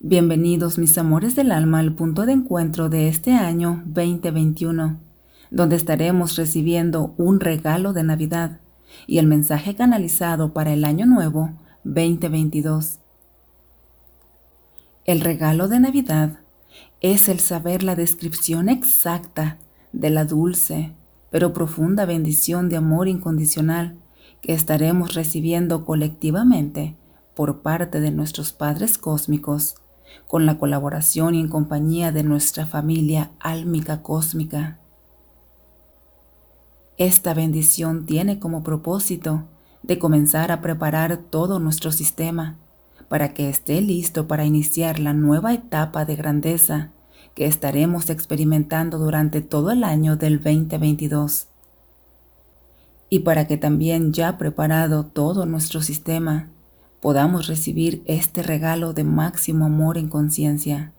Bienvenidos mis amores del alma al punto de encuentro de este año 2021, donde estaremos recibiendo un regalo de Navidad y el mensaje canalizado para el año nuevo 2022. El regalo de Navidad es el saber la descripción exacta de la dulce pero profunda bendición de amor incondicional que estaremos recibiendo colectivamente por parte de nuestros padres cósmicos con la colaboración y en compañía de nuestra familia álmica cósmica. Esta bendición tiene como propósito de comenzar a preparar todo nuestro sistema para que esté listo para iniciar la nueva etapa de grandeza que estaremos experimentando durante todo el año del 2022. Y para que también ya preparado todo nuestro sistema, podamos recibir este regalo de máximo amor en conciencia.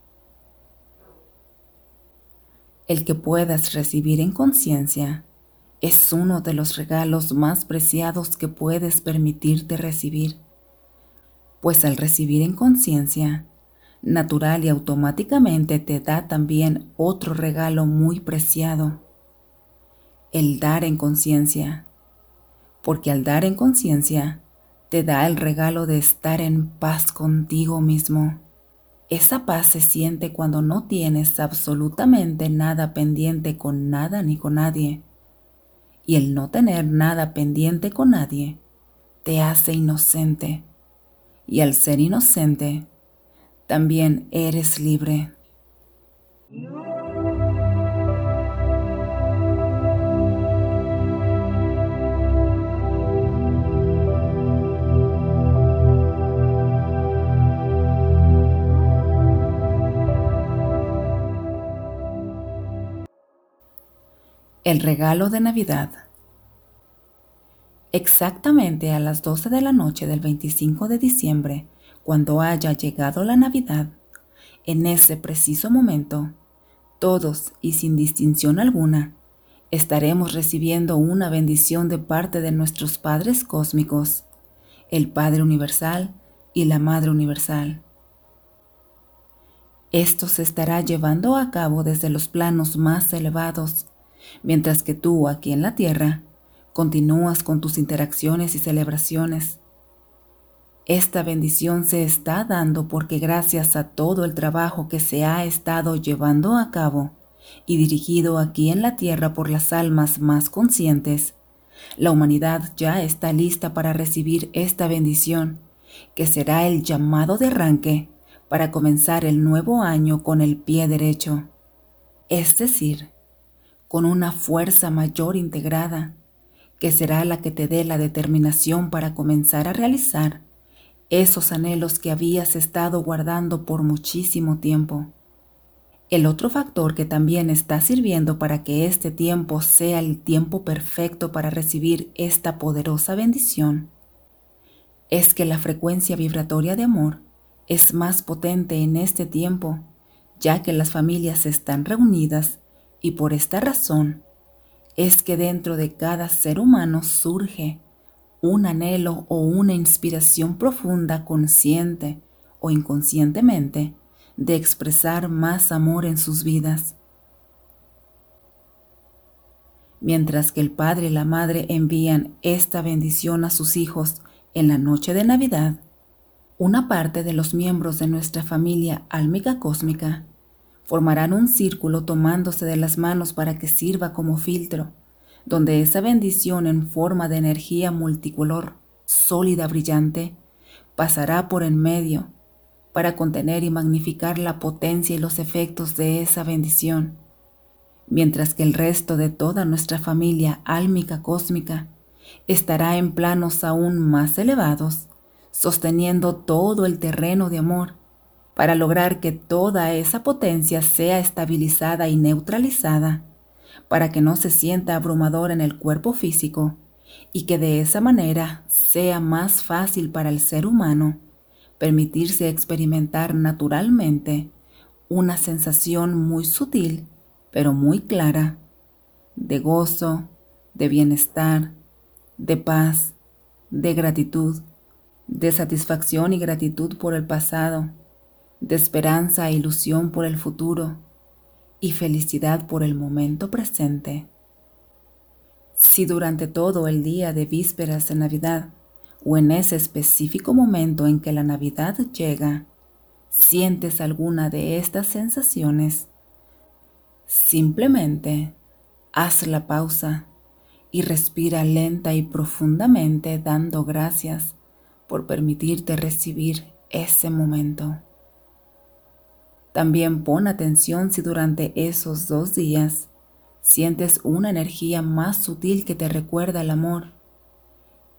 El que puedas recibir en conciencia es uno de los regalos más preciados que puedes permitirte recibir, pues al recibir en conciencia, natural y automáticamente te da también otro regalo muy preciado, el dar en conciencia, porque al dar en conciencia, te da el regalo de estar en paz contigo mismo. Esa paz se siente cuando no tienes absolutamente nada pendiente con nada ni con nadie. Y el no tener nada pendiente con nadie te hace inocente. Y al ser inocente, también eres libre. El regalo de Navidad. Exactamente a las 12 de la noche del 25 de diciembre, cuando haya llegado la Navidad, en ese preciso momento, todos y sin distinción alguna, estaremos recibiendo una bendición de parte de nuestros padres cósmicos, el Padre Universal y la Madre Universal. Esto se estará llevando a cabo desde los planos más elevados mientras que tú aquí en la tierra continúas con tus interacciones y celebraciones. Esta bendición se está dando porque gracias a todo el trabajo que se ha estado llevando a cabo y dirigido aquí en la tierra por las almas más conscientes, la humanidad ya está lista para recibir esta bendición, que será el llamado de arranque para comenzar el nuevo año con el pie derecho. Es decir, con una fuerza mayor integrada, que será la que te dé la determinación para comenzar a realizar esos anhelos que habías estado guardando por muchísimo tiempo. El otro factor que también está sirviendo para que este tiempo sea el tiempo perfecto para recibir esta poderosa bendición es que la frecuencia vibratoria de amor es más potente en este tiempo, ya que las familias están reunidas y por esta razón es que dentro de cada ser humano surge un anhelo o una inspiración profunda consciente o inconscientemente de expresar más amor en sus vidas. Mientras que el padre y la madre envían esta bendición a sus hijos en la noche de Navidad, una parte de los miembros de nuestra familia álmica cósmica formarán un círculo tomándose de las manos para que sirva como filtro, donde esa bendición en forma de energía multicolor, sólida, brillante, pasará por en medio para contener y magnificar la potencia y los efectos de esa bendición, mientras que el resto de toda nuestra familia álmica cósmica estará en planos aún más elevados, sosteniendo todo el terreno de amor para lograr que toda esa potencia sea estabilizada y neutralizada, para que no se sienta abrumador en el cuerpo físico y que de esa manera sea más fácil para el ser humano permitirse experimentar naturalmente una sensación muy sutil, pero muy clara, de gozo, de bienestar, de paz, de gratitud, de satisfacción y gratitud por el pasado, de esperanza e ilusión por el futuro y felicidad por el momento presente. Si durante todo el día de vísperas de Navidad o en ese específico momento en que la Navidad llega, sientes alguna de estas sensaciones, simplemente haz la pausa y respira lenta y profundamente dando gracias por permitirte recibir ese momento. También pon atención si durante esos dos días sientes una energía más sutil que te recuerda el amor.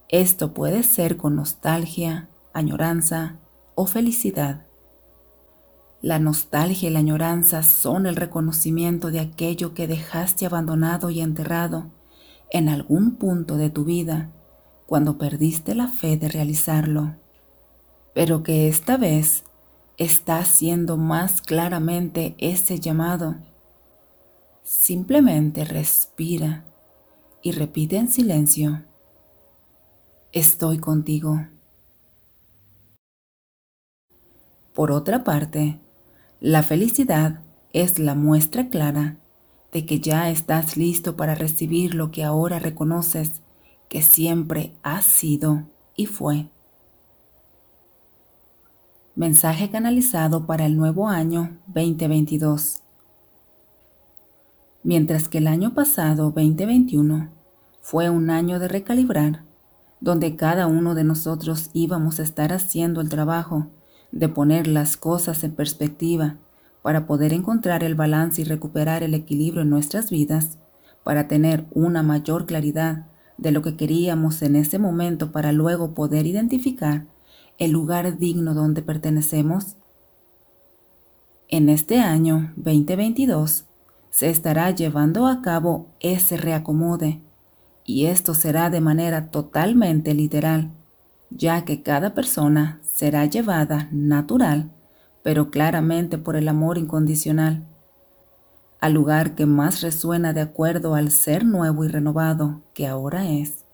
Esto puede ser con nostalgia, añoranza o felicidad. La nostalgia y la añoranza son el reconocimiento de aquello que dejaste abandonado y enterrado en algún punto de tu vida cuando perdiste la fe de realizarlo, pero que esta vez está haciendo más claramente ese llamado. Simplemente respira y repite en silencio, estoy contigo. Por otra parte, la felicidad es la muestra clara de que ya estás listo para recibir lo que ahora reconoces que siempre ha sido y fue. Mensaje canalizado para el nuevo año 2022. Mientras que el año pasado 2021 fue un año de recalibrar, donde cada uno de nosotros íbamos a estar haciendo el trabajo de poner las cosas en perspectiva para poder encontrar el balance y recuperar el equilibrio en nuestras vidas, para tener una mayor claridad de lo que queríamos en ese momento para luego poder identificar el lugar digno donde pertenecemos? En este año 2022 se estará llevando a cabo ese reacomode y esto será de manera totalmente literal, ya que cada persona será llevada natural, pero claramente por el amor incondicional, al lugar que más resuena de acuerdo al ser nuevo y renovado que ahora es.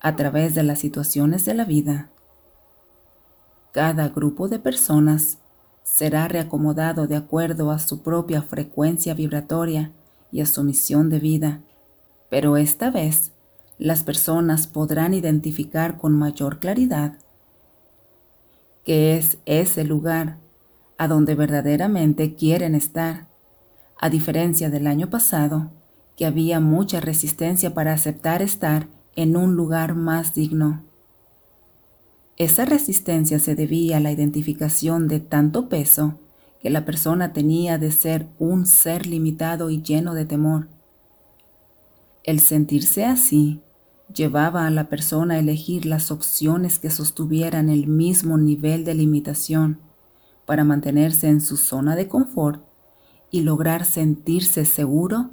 A través de las situaciones de la vida, cada grupo de personas será reacomodado de acuerdo a su propia frecuencia vibratoria y a su misión de vida, pero esta vez las personas podrán identificar con mayor claridad que es ese lugar a donde verdaderamente quieren estar, a diferencia del año pasado, que había mucha resistencia para aceptar estar en un lugar más digno. Esa resistencia se debía a la identificación de tanto peso que la persona tenía de ser un ser limitado y lleno de temor. El sentirse así llevaba a la persona a elegir las opciones que sostuvieran el mismo nivel de limitación para mantenerse en su zona de confort y lograr sentirse seguro,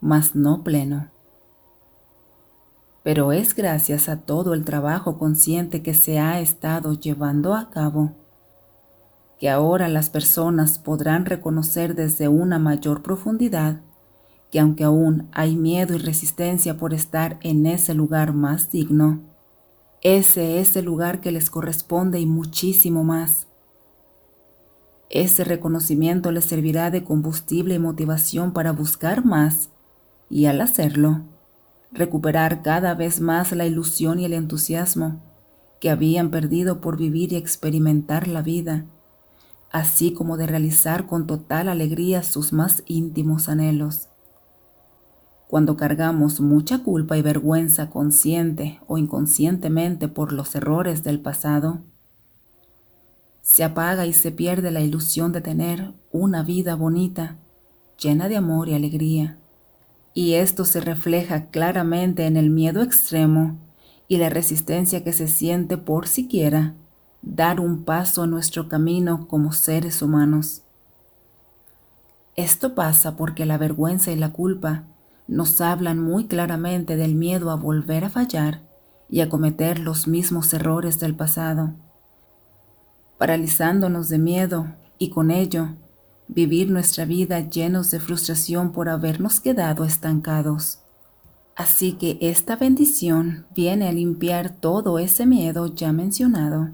mas no pleno. Pero es gracias a todo el trabajo consciente que se ha estado llevando a cabo que ahora las personas podrán reconocer desde una mayor profundidad que aunque aún hay miedo y resistencia por estar en ese lugar más digno, ese es el lugar que les corresponde y muchísimo más. Ese reconocimiento les servirá de combustible y motivación para buscar más y al hacerlo, recuperar cada vez más la ilusión y el entusiasmo que habían perdido por vivir y experimentar la vida, así como de realizar con total alegría sus más íntimos anhelos. Cuando cargamos mucha culpa y vergüenza consciente o inconscientemente por los errores del pasado, se apaga y se pierde la ilusión de tener una vida bonita, llena de amor y alegría. Y esto se refleja claramente en el miedo extremo y la resistencia que se siente por siquiera dar un paso en nuestro camino como seres humanos. Esto pasa porque la vergüenza y la culpa nos hablan muy claramente del miedo a volver a fallar y a cometer los mismos errores del pasado, paralizándonos de miedo y con ello vivir nuestra vida llenos de frustración por habernos quedado estancados. Así que esta bendición viene a limpiar todo ese miedo ya mencionado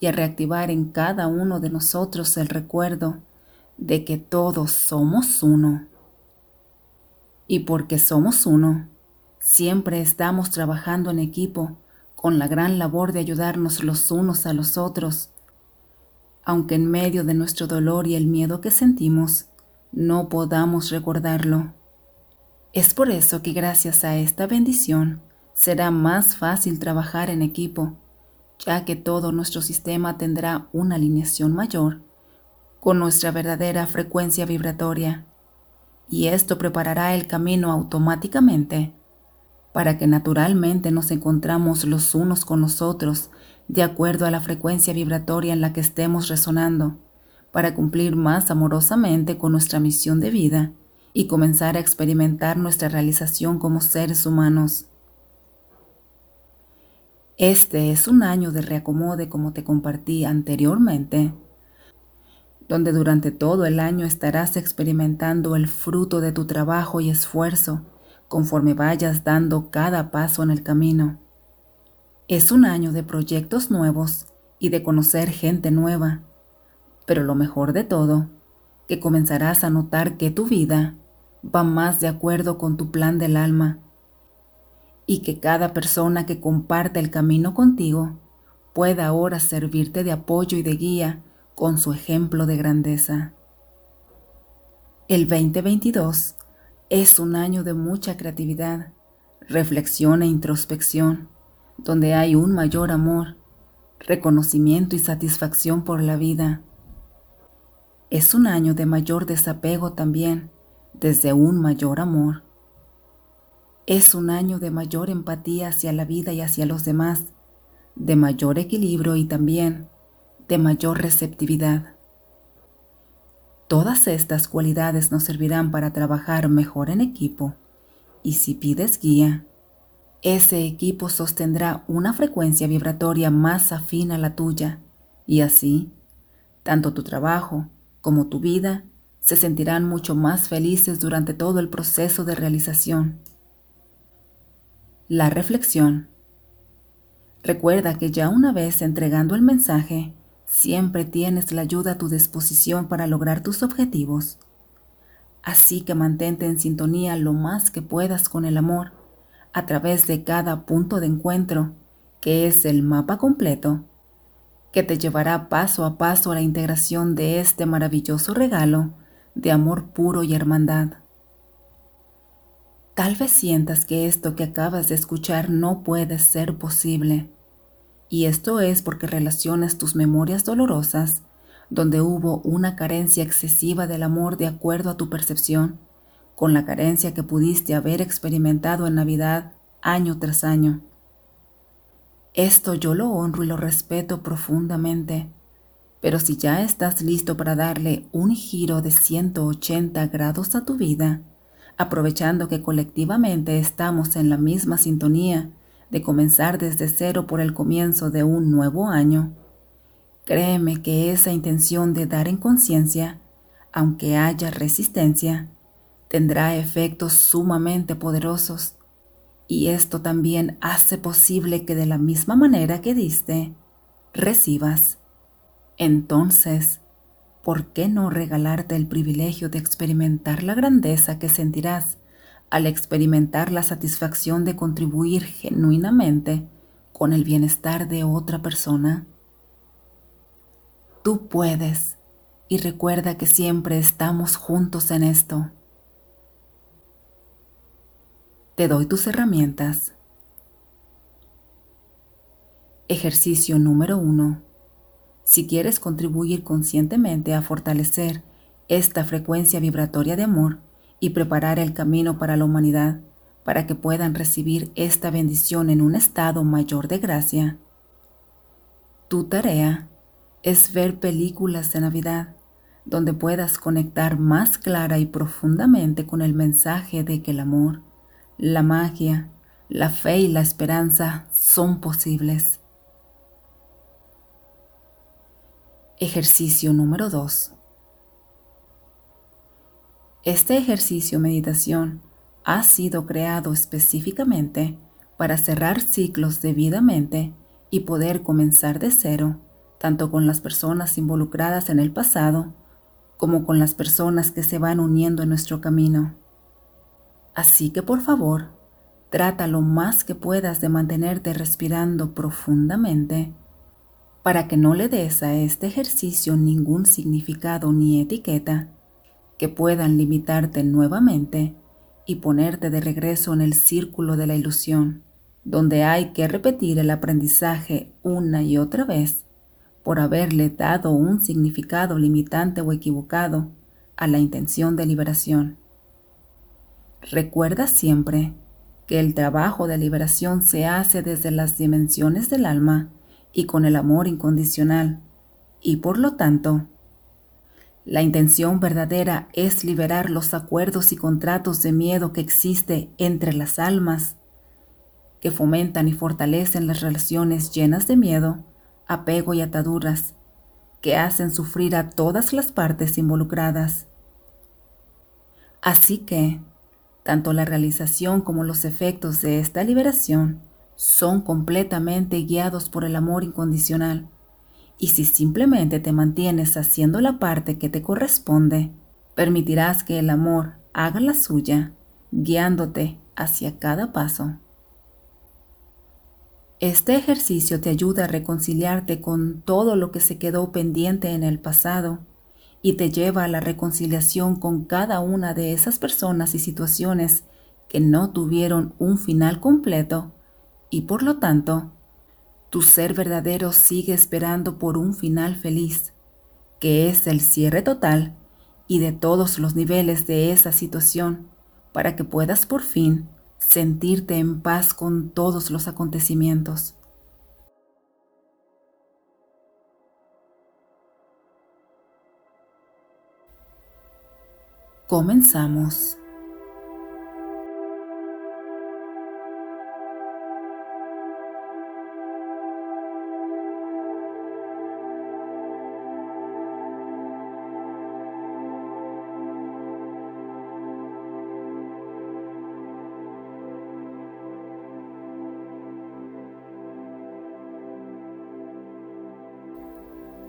y a reactivar en cada uno de nosotros el recuerdo de que todos somos uno. Y porque somos uno, siempre estamos trabajando en equipo con la gran labor de ayudarnos los unos a los otros, aunque en medio de nuestro dolor y el miedo que sentimos, no podamos recordarlo. Es por eso que gracias a esta bendición será más fácil trabajar en equipo, ya que todo nuestro sistema tendrá una alineación mayor con nuestra verdadera frecuencia vibratoria, y esto preparará el camino automáticamente para que naturalmente nos encontramos los unos con los otros de acuerdo a la frecuencia vibratoria en la que estemos resonando, para cumplir más amorosamente con nuestra misión de vida y comenzar a experimentar nuestra realización como seres humanos. Este es un año de reacomode como te compartí anteriormente, donde durante todo el año estarás experimentando el fruto de tu trabajo y esfuerzo conforme vayas dando cada paso en el camino. Es un año de proyectos nuevos y de conocer gente nueva, pero lo mejor de todo, que comenzarás a notar que tu vida va más de acuerdo con tu plan del alma y que cada persona que comparte el camino contigo pueda ahora servirte de apoyo y de guía con su ejemplo de grandeza. El 2022 es un año de mucha creatividad, reflexión e introspección, donde hay un mayor amor, reconocimiento y satisfacción por la vida. Es un año de mayor desapego también, desde un mayor amor. Es un año de mayor empatía hacia la vida y hacia los demás, de mayor equilibrio y también de mayor receptividad. Todas estas cualidades nos servirán para trabajar mejor en equipo y si pides guía, ese equipo sostendrá una frecuencia vibratoria más afín a la tuya y así, tanto tu trabajo como tu vida se sentirán mucho más felices durante todo el proceso de realización. La reflexión. Recuerda que ya una vez entregando el mensaje, Siempre tienes la ayuda a tu disposición para lograr tus objetivos. Así que mantente en sintonía lo más que puedas con el amor a través de cada punto de encuentro, que es el mapa completo, que te llevará paso a paso a la integración de este maravilloso regalo de amor puro y hermandad. Tal vez sientas que esto que acabas de escuchar no puede ser posible y esto es porque relacionas tus memorias dolorosas, donde hubo una carencia excesiva del amor de acuerdo a tu percepción, con la carencia que pudiste haber experimentado en Navidad año tras año. Esto yo lo honro y lo respeto profundamente, pero si ya estás listo para darle un giro de 180 grados a tu vida, aprovechando que colectivamente estamos en la misma sintonía de comenzar desde cero por el comienzo de un nuevo año, créeme que esa intención de dar en conciencia, aunque haya resistencia, tendrá efectos sumamente poderosos y esto también hace posible que de la misma manera que diste, recibas. Entonces, ¿por qué no regalarte el privilegio de experimentar la grandeza que sentirás al experimentar la satisfacción de contribuir genuinamente con el bienestar de otra persona? Tú puedes y recuerda que siempre estamos juntos en esto. Te doy tus herramientas. Ejercicio número uno. Si quieres contribuir conscientemente a fortalecer esta frecuencia vibratoria de amor, y preparar el camino para la humanidad para que puedan recibir esta bendición en un estado mayor de gracia. Tu tarea es ver películas de Navidad donde puedas conectar más clara y profundamente con el mensaje de que el amor, la magia, la fe y la esperanza son posibles. Ejercicio número 2. Este ejercicio meditación ha sido creado específicamente para cerrar ciclos debidamente y poder comenzar de cero tanto con las personas involucradas en el pasado como con las personas que se van uniendo en nuestro camino. Así que por favor, trata lo más que puedas de mantenerte respirando profundamente para que no le des a este ejercicio ningún significado ni etiqueta que puedan limitarte nuevamente y ponerte de regreso en el círculo de la ilusión, donde hay que repetir el aprendizaje una y otra vez por haberle dado un significado limitante o equivocado a la intención de liberación. Recuerda siempre que el trabajo de liberación se hace desde las dimensiones del alma y con el amor incondicional, y por lo tanto, la intención verdadera es liberar los acuerdos y contratos de miedo que existe entre las almas, que fomentan y fortalecen las relaciones llenas de miedo apego y ataduras que hacen sufrir a todas las partes involucradas. Así que, tanto la realización como los efectos de esta liberación son completamente guiados por el amor incondicional. Y si simplemente te mantienes haciendo la parte que te corresponde, permitirás que el amor haga la suya, guiándote hacia cada paso. Este ejercicio te ayuda a reconciliarte con todo lo que se quedó pendiente en el pasado y te lleva a la reconciliación con cada una de esas personas y situaciones que no tuvieron un final completo y por lo tanto, tu ser verdadero sigue esperando por un final feliz, que es el cierre total y de todos los niveles de esa situación para que puedas por fin sentirte en paz con todos los acontecimientos. Comenzamos.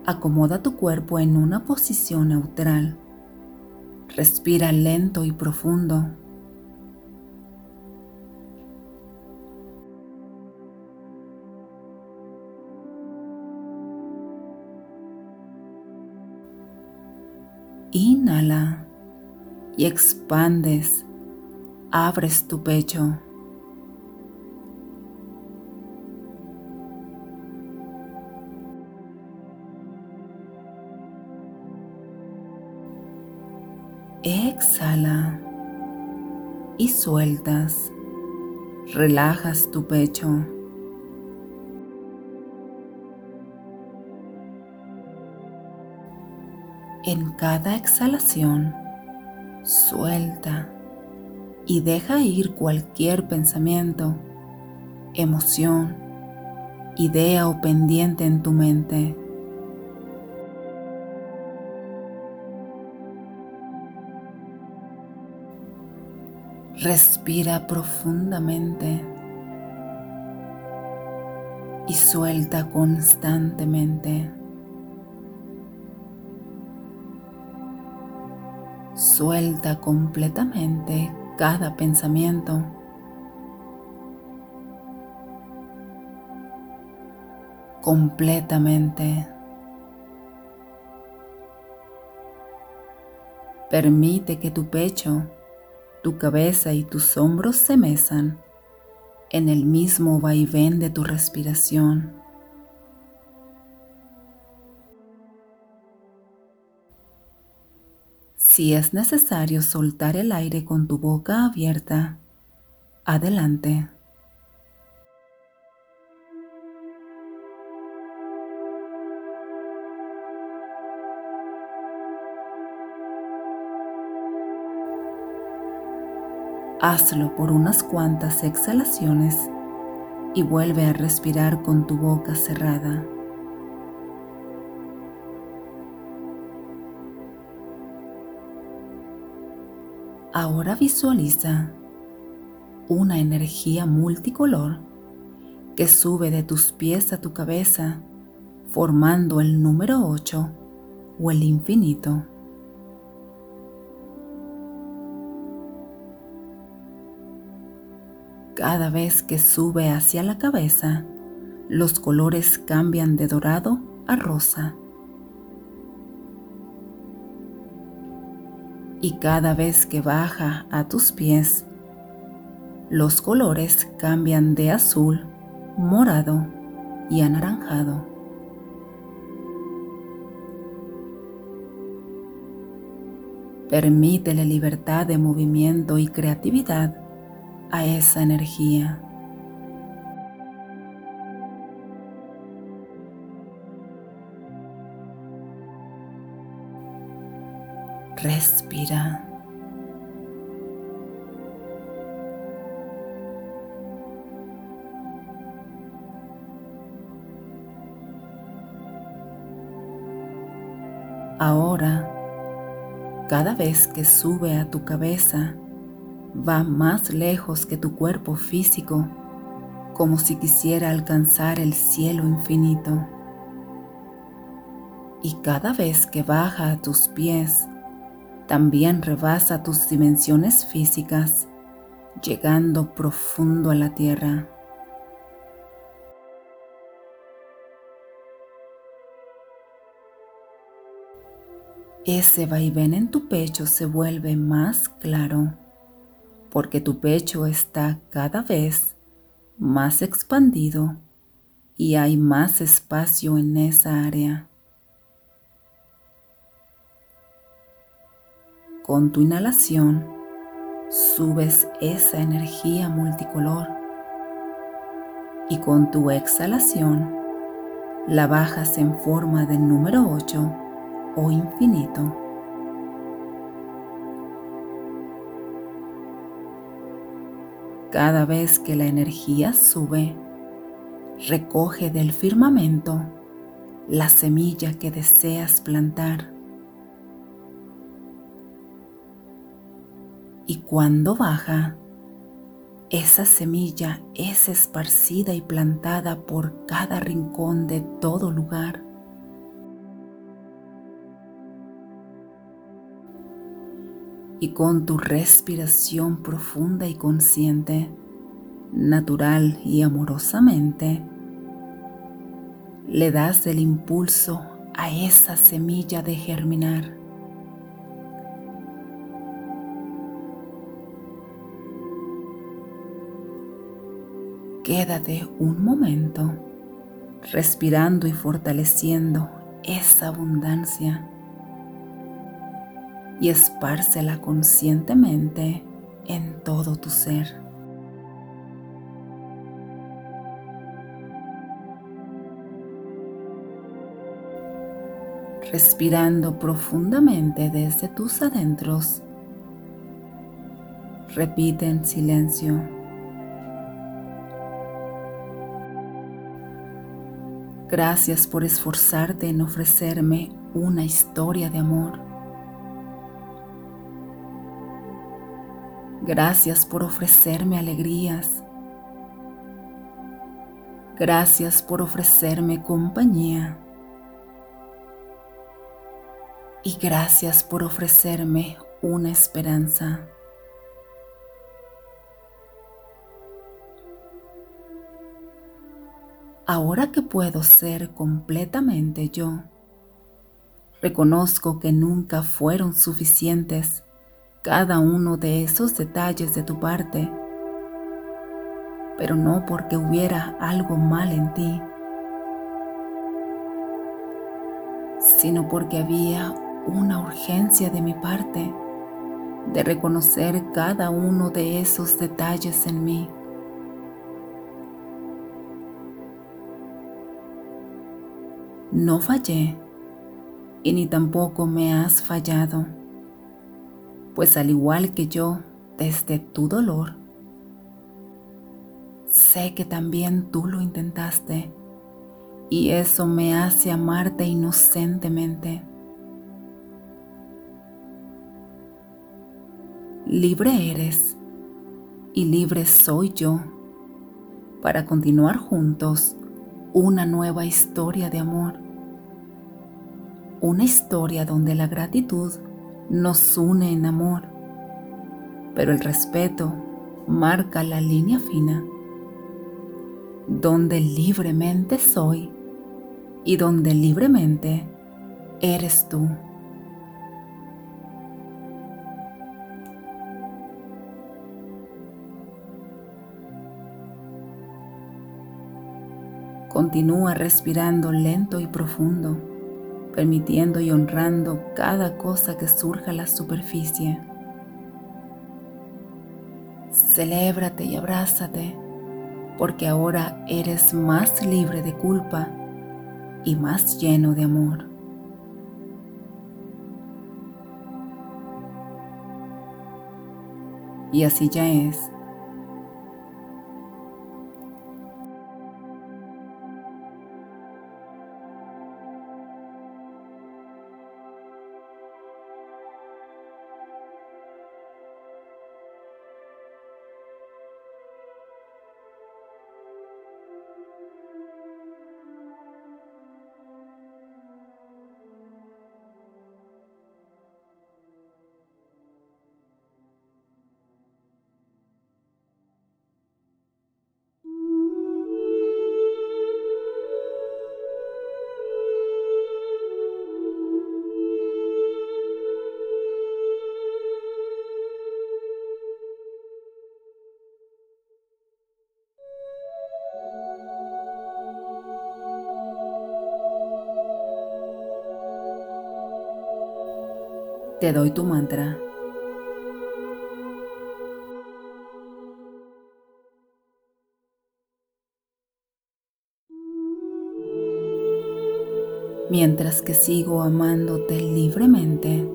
Acomoda tu cuerpo en una posición neutral. Respira lento y profundo. Inhala y expandes, abres tu pecho. Sueltas. Relajas tu pecho. En cada exhalación, suelta y deja ir cualquier pensamiento, emoción, idea o pendiente en tu mente. Respira profundamente y suelta constantemente. Suelta completamente cada pensamiento. Completamente. Permite que tu pecho tu cabeza y tus hombros se mesan en el mismo vaivén de tu respiración. Si es necesario soltar el aire con tu boca abierta, adelante. Hazlo por unas cuantas exhalaciones y vuelve a respirar con tu boca cerrada. Ahora visualiza una energía multicolor que sube de tus pies a tu cabeza, formando el número 8 o el infinito. Cada vez que sube hacia la cabeza, los colores cambian de dorado a rosa. Y cada vez que baja a tus pies, los colores cambian de azul, morado y anaranjado. Permítele libertad de movimiento y creatividad a esa energía. Respira. Ahora, cada vez que sube a tu cabeza, va más lejos que tu cuerpo físico, como si quisiera alcanzar el cielo infinito. Y cada vez que baja a tus pies, también rebasa tus dimensiones físicas, llegando profundo a la tierra. Ese vaivén en tu pecho se vuelve más claro, porque tu pecho está cada vez más expandido y hay más espacio en esa área. Con tu inhalación subes esa energía multicolor y con tu exhalación la bajas en forma de número 8 o infinito. Cada vez que la energía sube, recoge del firmamento la semilla que deseas plantar y cuando baja, esa semilla es esparcida y plantada por cada rincón de todo lugar. Y con tu respiración profunda y consciente, natural y amorosamente, le das el impulso a esa semilla de germinar. Quédate un momento respirando y fortaleciendo esa abundancia y espárcela conscientemente en todo tu ser. Respirando profundamente desde tus adentros, repite en silencio. Gracias por esforzarte en ofrecerme una historia de amor. Gracias por ofrecerme alegrías. Gracias por ofrecerme compañía. Y gracias por ofrecerme una esperanza. ahora que puedo ser completamente yo, reconozco que nunca fueron suficientes cada uno de esos detalles de tu parte, pero no porque hubiera algo mal en ti, sino porque había una urgencia de mi parte de reconocer cada uno de esos detalles en mí. No fallé y ni tampoco me has fallado, pues al igual que yo, desde tu dolor, sé que también tú lo intentaste y eso me hace amarte inocentemente. Libre eres y libre soy yo para continuar juntos una nueva historia de amor. Una historia donde la gratitud nos une en amor, pero el respeto marca la línea fina, donde libremente soy y donde libremente eres tú. Continúa respirando lento y profundo, permitiendo y honrando cada cosa que surja a la superficie. Celébrate y abrázate, porque ahora eres más libre de culpa y más lleno de amor. Y así ya es. Te doy tu mantra. Mientras que sigo amándote libremente,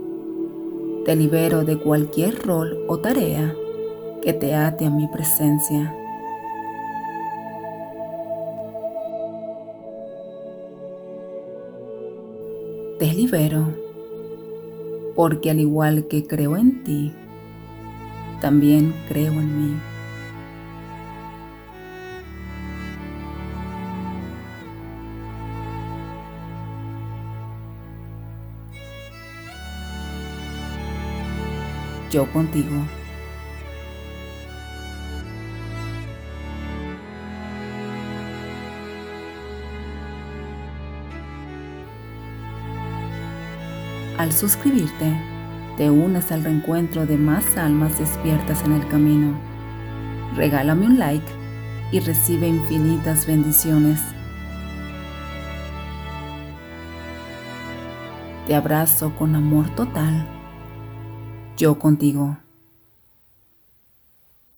te libero de cualquier rol o tarea que te ate a mi presencia. Te libero porque al igual que creo en ti, también creo en mí. Yo contigo. Al suscribirte, te unes al reencuentro de más almas despiertas en el camino. Regálame un like y recibe infinitas bendiciones. Te abrazo con amor total. Yo contigo.